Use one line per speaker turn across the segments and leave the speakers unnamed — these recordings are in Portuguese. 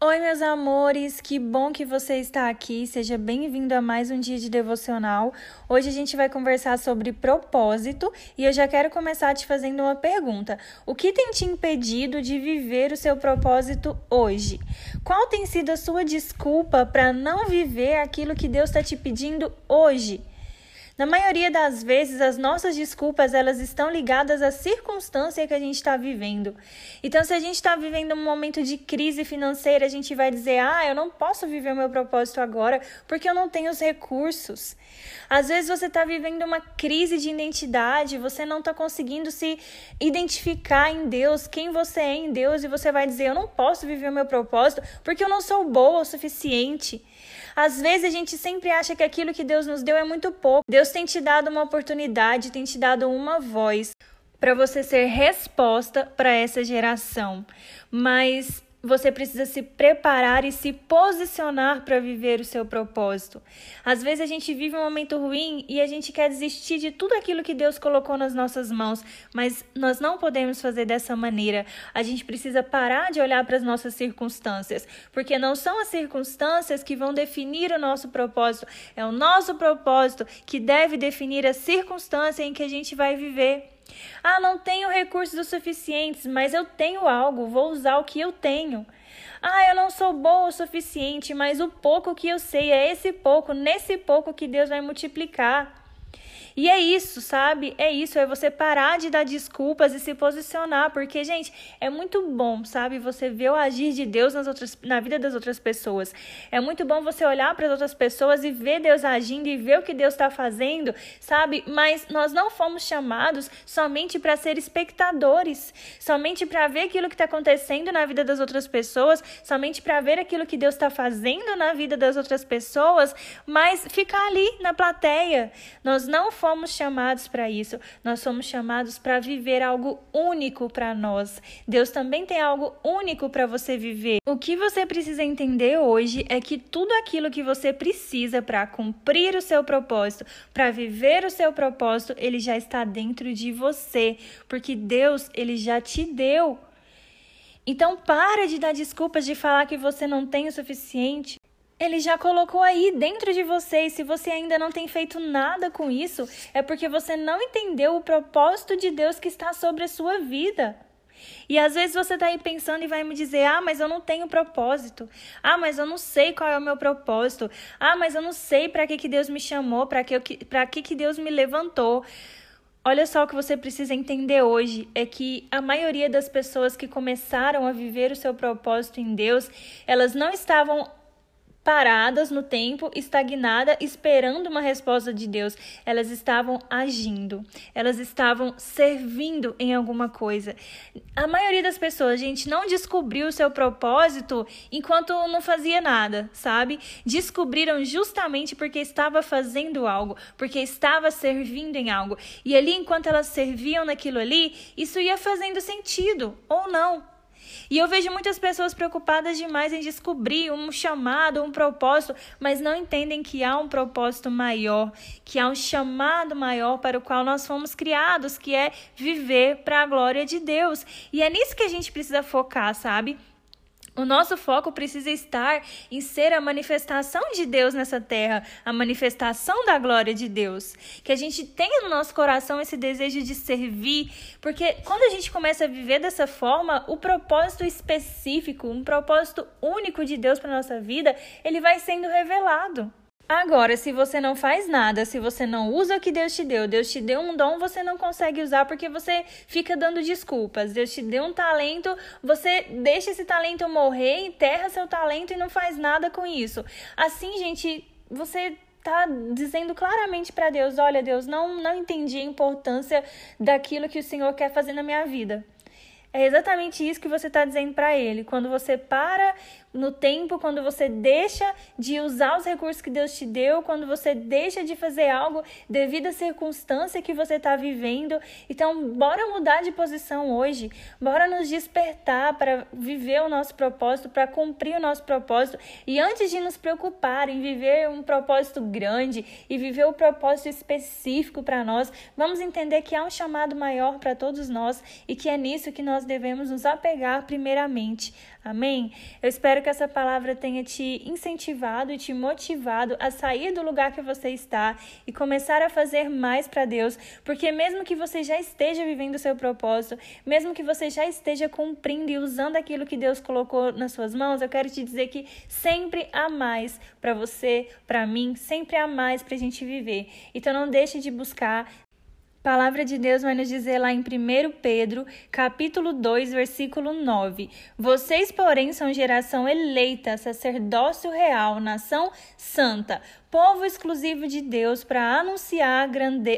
Oi, meus amores, que bom que você está aqui. Seja bem-vindo a mais um dia de devocional. Hoje a gente vai conversar sobre propósito e eu já quero começar te fazendo uma pergunta: O que tem te impedido de viver o seu propósito hoje? Qual tem sido a sua desculpa para não viver aquilo que Deus está te pedindo hoje? Na maioria das vezes, as nossas desculpas elas estão ligadas à circunstância que a gente está vivendo. Então, se a gente está vivendo um momento de crise financeira, a gente vai dizer: ah, eu não posso viver o meu propósito agora porque eu não tenho os recursos. Às vezes, você está vivendo uma crise de identidade, você não está conseguindo se identificar em Deus, quem você é em Deus, e você vai dizer: eu não posso viver o meu propósito porque eu não sou boa o suficiente. Às vezes a gente sempre acha que aquilo que Deus nos deu é muito pouco. Deus tem te dado uma oportunidade, tem te dado uma voz para você ser resposta para essa geração. Mas você precisa se preparar e se posicionar para viver o seu propósito. Às vezes a gente vive um momento ruim e a gente quer desistir de tudo aquilo que Deus colocou nas nossas mãos, mas nós não podemos fazer dessa maneira. A gente precisa parar de olhar para as nossas circunstâncias, porque não são as circunstâncias que vão definir o nosso propósito, é o nosso propósito que deve definir a circunstância em que a gente vai viver. Ah, não tenho recursos o suficientes, mas eu tenho algo, vou usar o que eu tenho. Ah, eu não sou boa o suficiente, mas o pouco que eu sei é esse pouco, nesse pouco que Deus vai multiplicar. E é isso, sabe? É isso, é você parar de dar desculpas e se posicionar, porque, gente, é muito bom, sabe? Você ver o agir de Deus nas outras, na vida das outras pessoas. É muito bom você olhar para as outras pessoas e ver Deus agindo e ver o que Deus está fazendo, sabe? Mas nós não fomos chamados somente para ser espectadores, somente para ver aquilo que está acontecendo na vida das outras pessoas, somente para ver aquilo que Deus está fazendo na vida das outras pessoas, mas ficar ali na plateia. Nós não fomos fomos chamados para isso. Nós somos chamados para viver algo único para nós. Deus também tem algo único para você viver. O que você precisa entender hoje é que tudo aquilo que você precisa para cumprir o seu propósito, para viver o seu propósito, ele já está dentro de você, porque Deus, ele já te deu. Então para de dar desculpas de falar que você não tem o suficiente. Ele já colocou aí dentro de você, e se você ainda não tem feito nada com isso, é porque você não entendeu o propósito de Deus que está sobre a sua vida. E às vezes você está aí pensando e vai me dizer: ah, mas eu não tenho propósito. Ah, mas eu não sei qual é o meu propósito. Ah, mas eu não sei para que, que Deus me chamou, para que, que, que Deus me levantou. Olha só o que você precisa entender hoje: é que a maioria das pessoas que começaram a viver o seu propósito em Deus, elas não estavam paradas no tempo, estagnada, esperando uma resposta de Deus. Elas estavam agindo, elas estavam servindo em alguma coisa. A maioria das pessoas, gente, não descobriu o seu propósito enquanto não fazia nada, sabe? Descobriram justamente porque estava fazendo algo, porque estava servindo em algo. E ali, enquanto elas serviam naquilo ali, isso ia fazendo sentido ou não. E eu vejo muitas pessoas preocupadas demais em descobrir um chamado, um propósito, mas não entendem que há um propósito maior, que há um chamado maior para o qual nós fomos criados, que é viver para a glória de Deus. E é nisso que a gente precisa focar, sabe? O nosso foco precisa estar em ser a manifestação de Deus nessa terra, a manifestação da glória de Deus. Que a gente tenha no nosso coração esse desejo de servir, porque quando a gente começa a viver dessa forma, o propósito específico, um propósito único de Deus para nossa vida, ele vai sendo revelado. Agora, se você não faz nada, se você não usa o que Deus te deu, Deus te deu um dom, você não consegue usar porque você fica dando desculpas. Deus te deu um talento, você deixa esse talento morrer, enterra seu talento e não faz nada com isso. Assim, gente, você tá dizendo claramente para Deus: olha, Deus, não, não entendi a importância daquilo que o Senhor quer fazer na minha vida. É exatamente isso que você está dizendo para ele. Quando você para no tempo, quando você deixa de usar os recursos que Deus te deu, quando você deixa de fazer algo devido à circunstância que você está vivendo. Então, bora mudar de posição hoje. Bora nos despertar para viver o nosso propósito, para cumprir o nosso propósito. E antes de nos preocupar em viver um propósito grande e viver o um propósito específico para nós, vamos entender que há um chamado maior para todos nós e que é nisso que nós devemos nos apegar primeiramente. Amém? Eu espero que essa palavra tenha te incentivado e te motivado a sair do lugar que você está e começar a fazer mais para Deus, porque mesmo que você já esteja vivendo o seu propósito, mesmo que você já esteja cumprindo e usando aquilo que Deus colocou nas suas mãos, eu quero te dizer que sempre há mais para você, para mim, sempre há mais para a gente viver. Então não deixe de buscar, palavra de Deus vai nos dizer lá em 1 Pedro, capítulo 2, versículo 9: Vocês, porém, são geração eleita, sacerdócio real, nação santa, povo exclusivo de Deus, para anunciar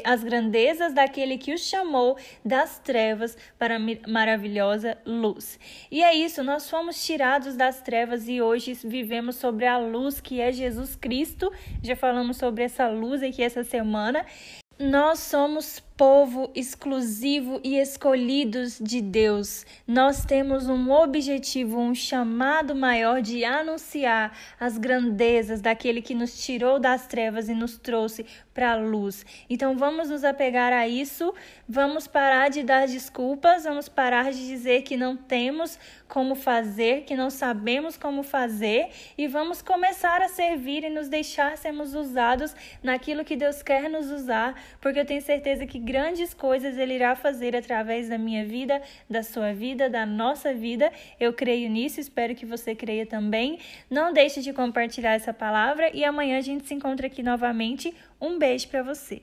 as grandezas daquele que os chamou das trevas para a maravilhosa luz. E é isso, nós fomos tirados das trevas e hoje vivemos sobre a luz que é Jesus Cristo. Já falamos sobre essa luz aqui essa semana. Nós somos povo exclusivo e escolhidos de Deus. Nós temos um objetivo, um chamado maior de anunciar as grandezas daquele que nos tirou das trevas e nos trouxe para a luz. Então vamos nos apegar a isso, vamos parar de dar desculpas, vamos parar de dizer que não temos como fazer, que não sabemos como fazer e vamos começar a servir e nos deixar sermos usados naquilo que Deus quer nos usar, porque eu tenho certeza que grandes coisas Ele irá fazer através da minha vida, da sua vida, da nossa vida. Eu creio nisso, espero que você creia também. Não deixe de compartilhar essa palavra e amanhã a gente se encontra aqui novamente. Um beijo para você.